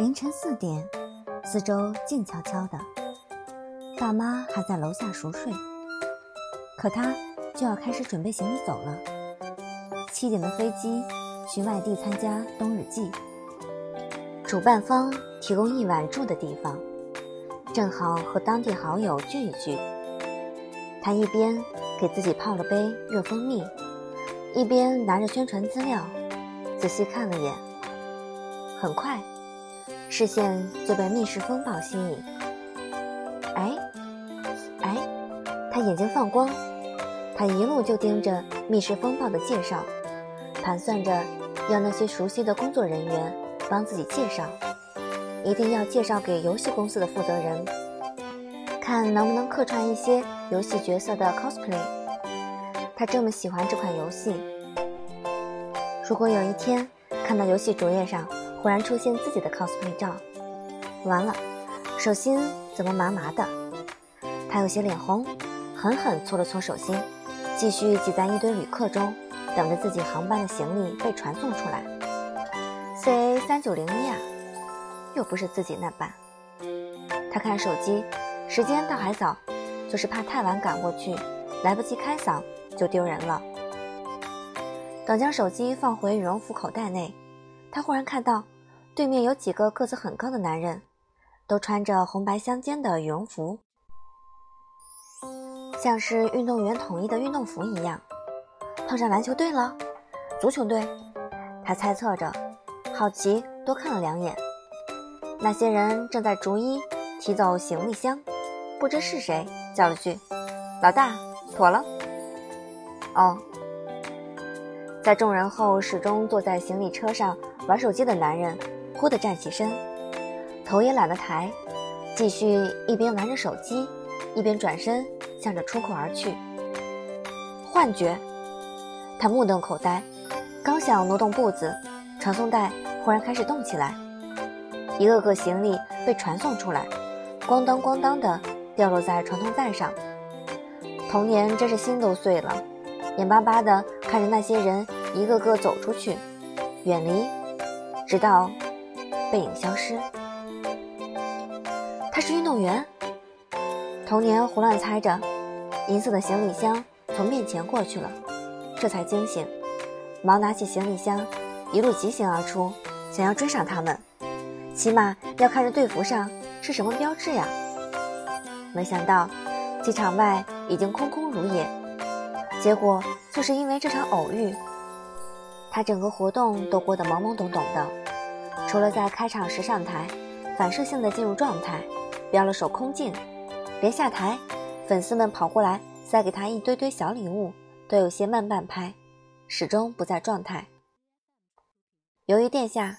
凌晨四点，四周静悄悄的，爸妈还在楼下熟睡，可他就要开始准备行李走了。七点的飞机去外地参加冬日祭，主办方提供一晚住的地方，正好和当地好友聚一聚。他一边给自己泡了杯热蜂蜜，一边拿着宣传资料仔细看了眼，很快。视线就被密室风暴吸引。哎，哎，他眼睛放光，他一路就盯着密室风暴的介绍，盘算着要那些熟悉的工作人员帮自己介绍，一定要介绍给游戏公司的负责人，看能不能客串一些游戏角色的 cosplay。他这么喜欢这款游戏，如果有一天看到游戏主页上。忽然出现自己的 cosplay 照，完了，手心怎么麻麻的？他有些脸红，狠狠搓了搓手心，继续挤在一堆旅客中，等着自己航班的行李被传送出来。CA 三九零一啊，又不是自己那班。他看手机，时间倒还早，就是怕太晚赶过去，来不及开嗓就丢人了。等将手机放回羽绒服口袋内。他忽然看到，对面有几个个子很高的男人，都穿着红白相间的羽绒服，像是运动员统一的运动服一样。碰上篮球队了，足球队，他猜测着，好奇多看了两眼。那些人正在逐一提走行李箱，不知是谁叫了句：“老大，妥了。”哦，在众人后，始终坐在行李车上。玩手机的男人忽地站起身，头也懒得抬，继续一边玩着手机，一边转身向着出口而去。幻觉，他目瞪口呆，刚想挪动步子，传送带忽然开始动起来，一个个行李被传送出来，咣当咣当的掉落在传送带上。童年真是心都碎了，眼巴巴的看着那些人一个个走出去，远离。直到背影消失，他是运动员。童年胡乱猜着，银色的行李箱从面前过去了，这才惊醒，忙拿起行李箱，一路疾行而出，想要追上他们，起码要看着队服上是什么标志呀。没想到机场外已经空空如也，结果就是因为这场偶遇，他整个活动都过得懵懵懂懂的。除了在开场时上台，反射性的进入状态，标了手空镜，连下台，粉丝们跑过来塞给他一堆堆小礼物，都有些慢半拍，始终不在状态。由于殿下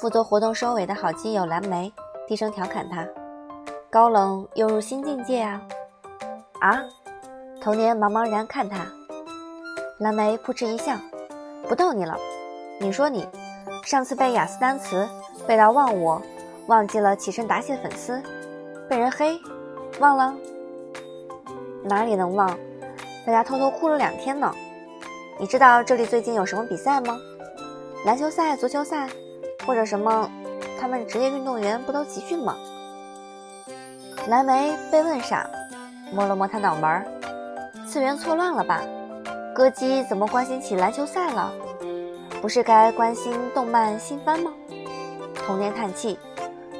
负责活动收尾的好基友蓝莓低声调侃他：“高冷又入新境界啊！”啊！童年茫茫然看他，蓝莓扑哧一笑：“不逗你了，你说你。”上次背雅思单词背到忘我，忘记了起身答谢粉丝，被人黑，忘了？哪里能忘？在家偷偷哭了两天呢。你知道这里最近有什么比赛吗？篮球赛、足球赛，或者什么？他们职业运动员不都集训吗？蓝莓被问傻，摸了摸他脑门儿，次元错乱了吧？歌姬怎么关心起篮球赛了？不是该关心动漫新番吗？童年叹气，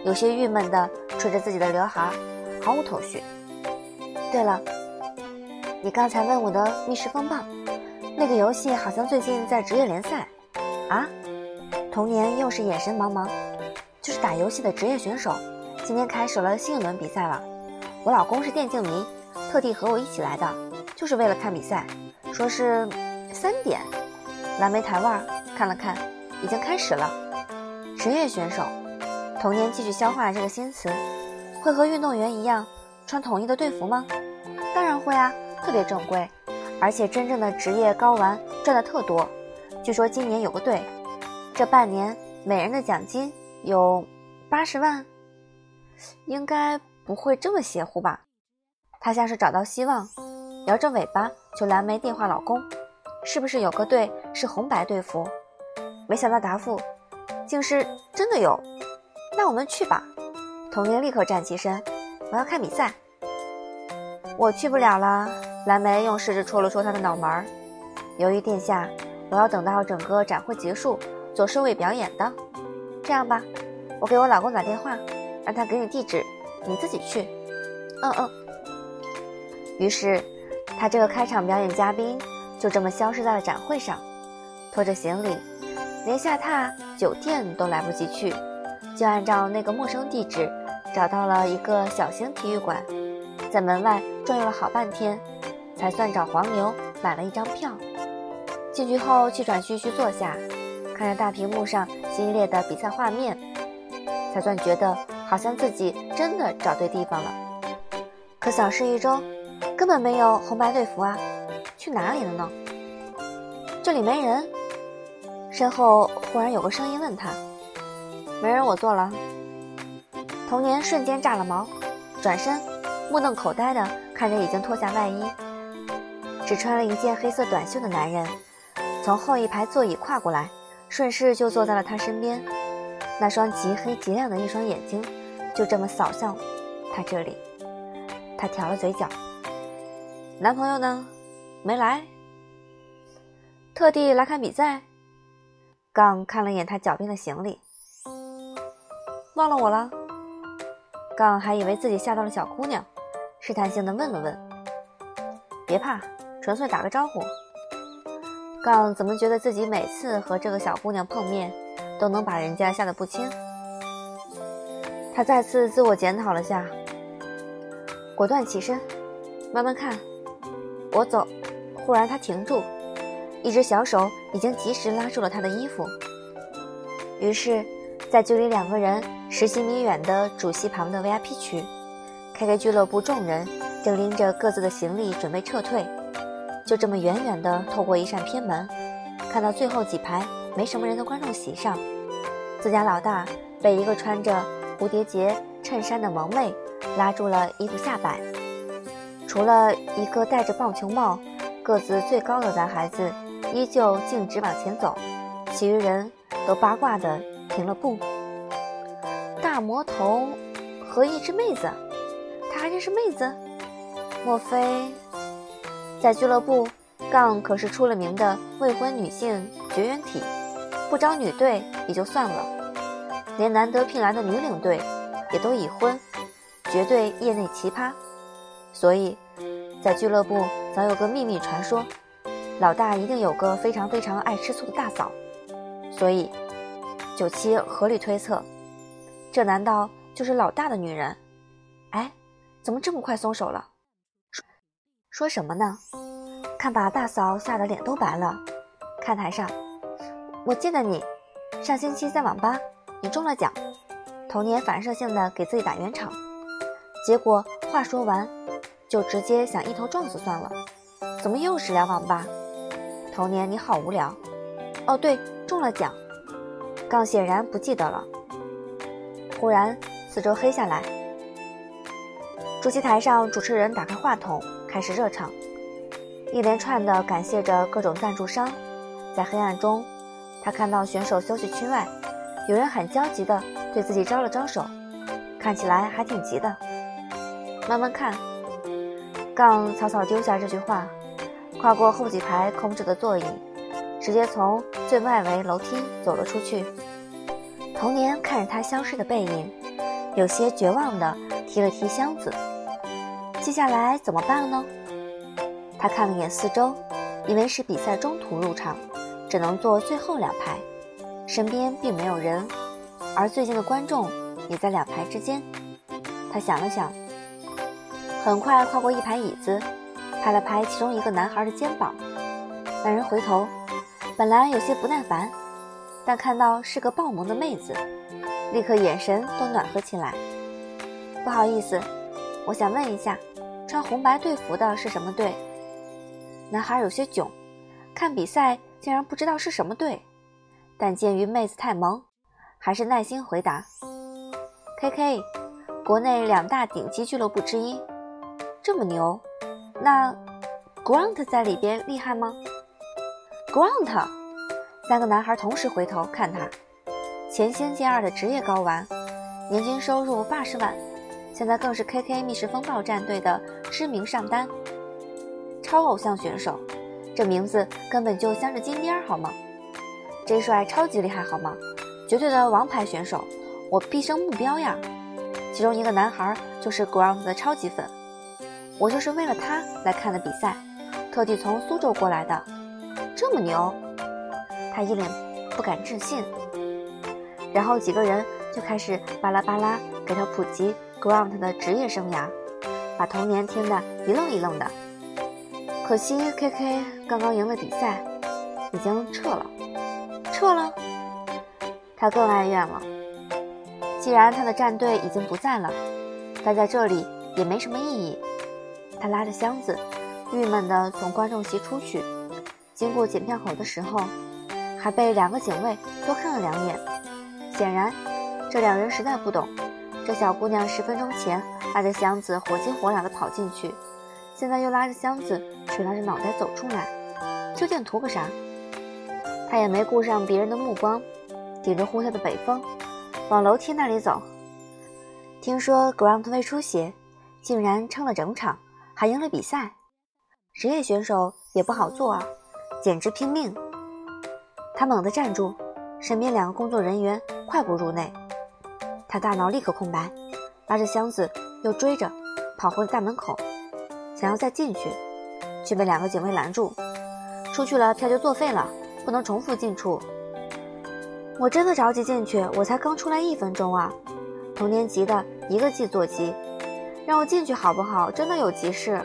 有些郁闷的吹着自己的刘海，毫无头绪。对了，你刚才问我的《密室风暴》，那个游戏好像最近在职业联赛啊？童年又是眼神茫茫，就是打游戏的职业选手，今天开始了新一轮比赛了。我老公是电竞迷，特地和我一起来的，就是为了看比赛，说是三点。蓝莓台腕看了看，已经开始了。职业选手，童年继续消化这个新词。会和运动员一样穿统一的队服吗？当然会啊，特别正规。而且真正的职业高玩赚的特多。据说今年有个队，这半年每人的奖金有八十万。应该不会这么邪乎吧？他像是找到希望，摇着尾巴求蓝莓电话老公。是不是有个队是红白队服？没想到答复竟是真的有，那我们去吧。童年立刻站起身，我要看比赛。我去不了了。蓝莓用食指戳了戳他的脑门儿。由于殿下，我要等到整个展会结束做收尾表演的。这样吧，我给我老公打电话，让他给你地址，你自己去。嗯嗯。于是，他这个开场表演嘉宾就这么消失在了展会上，拖着行李，连下榻酒店都来不及去，就按照那个陌生地址找到了一个小型体育馆，在门外转悠了好半天。才算找黄牛买了一张票，进去后气喘吁吁坐下，看着大屏幕上激烈的比赛画面，才算觉得好像自己真的找对地方了。可小事一周，根本没有红白队服啊，去哪里了呢？这里没人。身后忽然有个声音问他：“没人，我坐了。”童年瞬间炸了毛，转身目瞪口呆地看着已经脱下外衣。只穿了一件黑色短袖的男人，从后一排座椅跨过来，顺势就坐在了他身边。那双极黑极亮的一双眼睛，就这么扫向他这里。他挑了嘴角。男朋友呢？没来。特地来看比赛。杠看了眼他脚边的行李，忘了我了。杠还以为自己吓到了小姑娘，试探性的问了问。别怕。纯粹打个招呼。杠怎么觉得自己每次和这个小姑娘碰面，都能把人家吓得不轻？他再次自我检讨了下，果断起身，慢慢看，我走。忽然他停住，一只小手已经及时拉住了他的衣服。于是，在距离两个人十几米远的主席旁的 VIP 区，KK 俱乐部众人正拎着各自的行李准备撤退。就这么远远地透过一扇偏门，看到最后几排没什么人的观众席上，自家老大被一个穿着蝴蝶结衬衫的萌妹拉住了衣服下摆。除了一个戴着棒球帽、个子最高的男孩子依旧径直往前走，其余人都八卦地停了步。大魔头和一只妹子，他还认识妹子？莫非？在俱乐部，杠可是出了名的未婚女性绝缘体，不招女队也就算了，连难得聘来的女领队也都已婚，绝对业内奇葩。所以，在俱乐部早有个秘密传说，老大一定有个非常非常爱吃醋的大嫂。所以，九七合理推测，这难道就是老大的女人？哎，怎么这么快松手了？说什么呢？看把大嫂吓得脸都白了。看台上，我记得你上星期在网吧，你中了奖。童年反射性的给自己打圆场，结果话说完，就直接想一头撞死算了。怎么又是聊网吧？童年你好无聊。哦对，中了奖。杠显然不记得了。忽然四周黑下来。主席台上，主持人打开话筒。开始热场，一连串的感谢着各种赞助商。在黑暗中，他看到选手休息区外，有人很焦急地对自己招了招手，看起来还挺急的。慢慢看，杠草草丢下这句话，跨过后几排空着的座椅，直接从最外围楼梯走了出去。童年看着他消失的背影，有些绝望地提了提箱子。接下来怎么办呢？他看了眼四周，因为是比赛中途入场，只能坐最后两排，身边并没有人，而最近的观众也在两排之间。他想了想，很快跨过一排椅子，拍了拍其中一个男孩的肩膀。那人回头，本来有些不耐烦，但看到是个爆萌的妹子，立刻眼神都暖和起来。不好意思。我想问一下，穿红白队服的是什么队？男孩有些囧，看比赛竟然不知道是什么队。但鉴于妹子太萌，还是耐心回答：“K K，国内两大顶级俱乐部之一，这么牛。那 Grant 在里边厉害吗？”Grant，三个男孩同时回头看他，前星剑二的职业睾丸，年均收入八十万，现在更是 KK 密室风暴战队的知名上单，超偶像选手，这名字根本就镶着金边好吗？J 帅超级厉害好吗？绝对的王牌选手，我毕生目标呀！其中一个男孩就是 Grant 的超级粉，我就是为了他来看的比赛，特地从苏州过来的，这么牛！他一脸不敢置信。然后几个人就开始巴拉巴拉给他普及 Ground 的职业生涯，把童年听得一愣一愣的。可惜 KK 刚刚赢了比赛，已经撤了，撤了。他更哀怨了。既然他的战队已经不在了，待在这里也没什么意义。他拉着箱子，郁闷地从观众席出去。经过检票口的时候，还被两个警卫多看了两眼。显然，这两人实在不懂，这小姑娘十分钟前拉着箱子火急火燎地跑进去，现在又拉着箱子垂拉着脑袋走出来，究竟图个啥？她也没顾上别人的目光，顶着呼啸的北风，往楼梯那里走。听说 Grant 胃出血，竟然撑了整场，还赢了比赛。职业选手也不好做啊，简直拼命。他猛地站住。身边两个工作人员快步入内，他大脑立刻空白，拉着箱子又追着跑回了大门口，想要再进去，却被两个警卫拦住。出去了票就作废了，不能重复进出。我真的着急进去，我才刚出来一分钟啊！童年级的一个劲坐骑，让我进去好不好？真的有急事。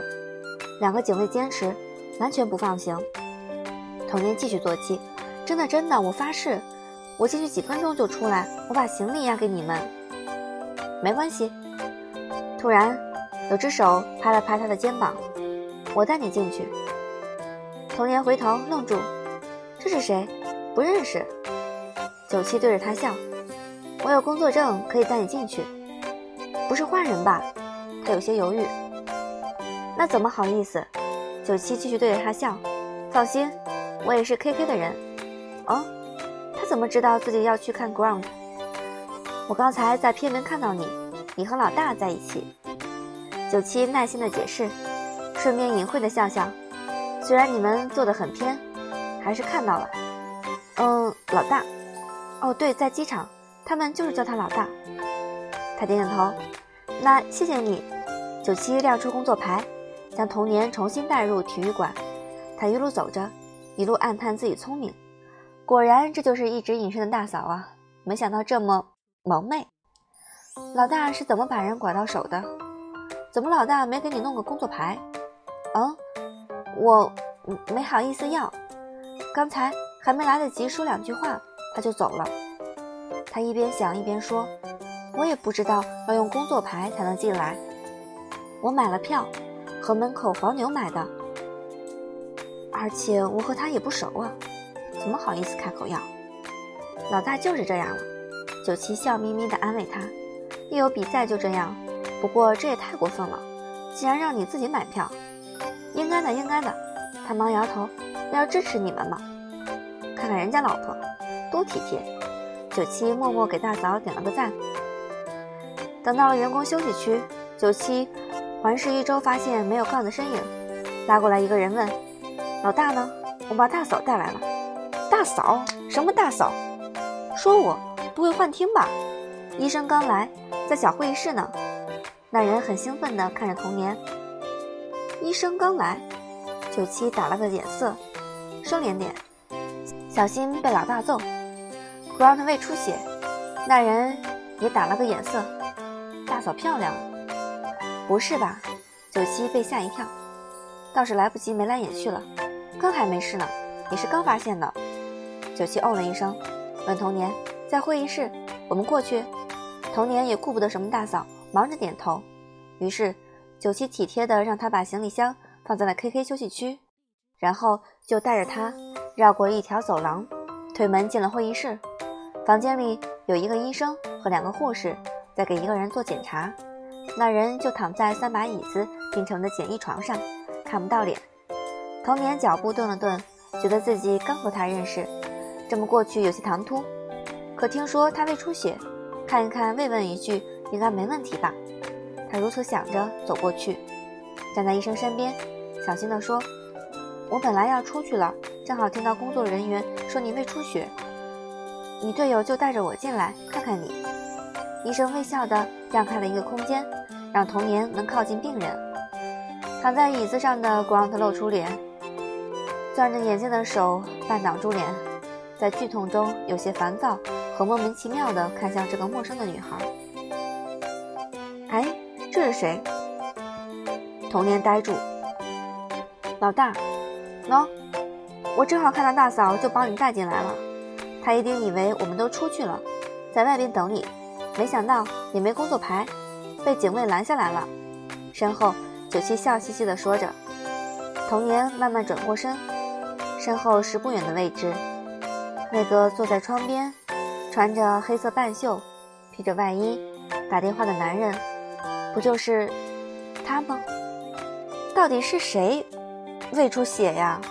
两个警卫坚持，完全不放行。童年继续坐骑，真的真的，我发誓。我进去几分钟就出来，我把行李押给你们，没关系。突然，有只手拍了拍他的肩膀，我带你进去。童年回头愣住，这是谁？不认识。九七对着他笑，我有工作证可以带你进去，不是坏人吧？他有些犹豫。那怎么好意思？九七继续对着他笑，放心，我也是 KK 的人。哦。他怎么知道自己要去看 Ground？我刚才在片门看到你，你和老大在一起。九七耐心的解释，顺便隐晦的笑笑。虽然你们坐得很偏，还是看到了。嗯，老大。哦，对，在机场，他们就是叫他老大。他点点头。那谢谢你。九七亮出工作牌，将童年重新带入体育馆。他一路走着，一路暗叹自己聪明。果然，这就是一直隐身的大嫂啊！没想到这么萌妹。老大是怎么把人拐到手的？怎么老大没给你弄个工作牌？嗯，我没好意思要。刚才还没来得及说两句话，他就走了。他一边想一边说：“我也不知道要用工作牌才能进来。我买了票，和门口黄牛买的，而且我和他也不熟啊。”怎么好意思开口要？老大就是这样了。九七笑眯眯地安慰他：“一有比赛就这样。不过这也太过分了，竟然让你自己买票。应该的，应该的。”他忙摇头：“要支持你们嘛。看看人家老婆多体贴。”九七默默给大嫂点了个赞。等到了员工休息区，九七环视一周，发现没有杠的身影，拉过来一个人问：“老大呢？我把大嫂带来了。”大嫂？什么大嫂？说我不会幻听吧？医生刚来，在小会议室呢。那人很兴奋地看着童年。医生刚来，九七打了个眼色，生脸点，小心被老大揍。Grant 胃出血，那人也打了个眼色。嫂漂亮，不是吧？九七被吓一跳，倒是来不及眉来眼去了。刚还没事呢，你是刚发现的。九七哦了一声，问童年：“在会议室，我们过去。”童年也顾不得什么大嫂，忙着点头。于是九七体贴的让他把行李箱放在了 KK 休息区，然后就带着他绕过一条走廊，推门进了会议室。房间里有一个医生和两个护士在给一个人做检查，那人就躺在三把椅子拼成的简易床上，看不到脸。童年脚步顿了顿，觉得自己刚和他认识。这么过去有些唐突，可听说他胃出血，看一看，慰问一句，应该没问题吧？他如此想着，走过去，站在医生身边，小心地说：“我本来要出去了，正好听到工作人员说你胃出血，你队友就带着我进来看看你。”医生微笑地让开了一个空间，让童年能靠近病人。躺在椅子上的 Grant 露出脸，攥着眼睛的手半挡住脸，在剧痛中有些烦躁和莫名其妙地看向这个陌生的女孩。哎，这是谁？童年呆住。老大，喏，我正好看到大嫂，就把你带进来了。她一定以为我们都出去了，在外边等你。没想到也没工作牌，被警卫拦下来了。身后，九七笑嘻嘻地说着。童年慢慢转过身，身后是不远的位置，那个坐在窗边，穿着黑色半袖，披着外衣打电话的男人，不就是他吗？到底是谁胃出血呀？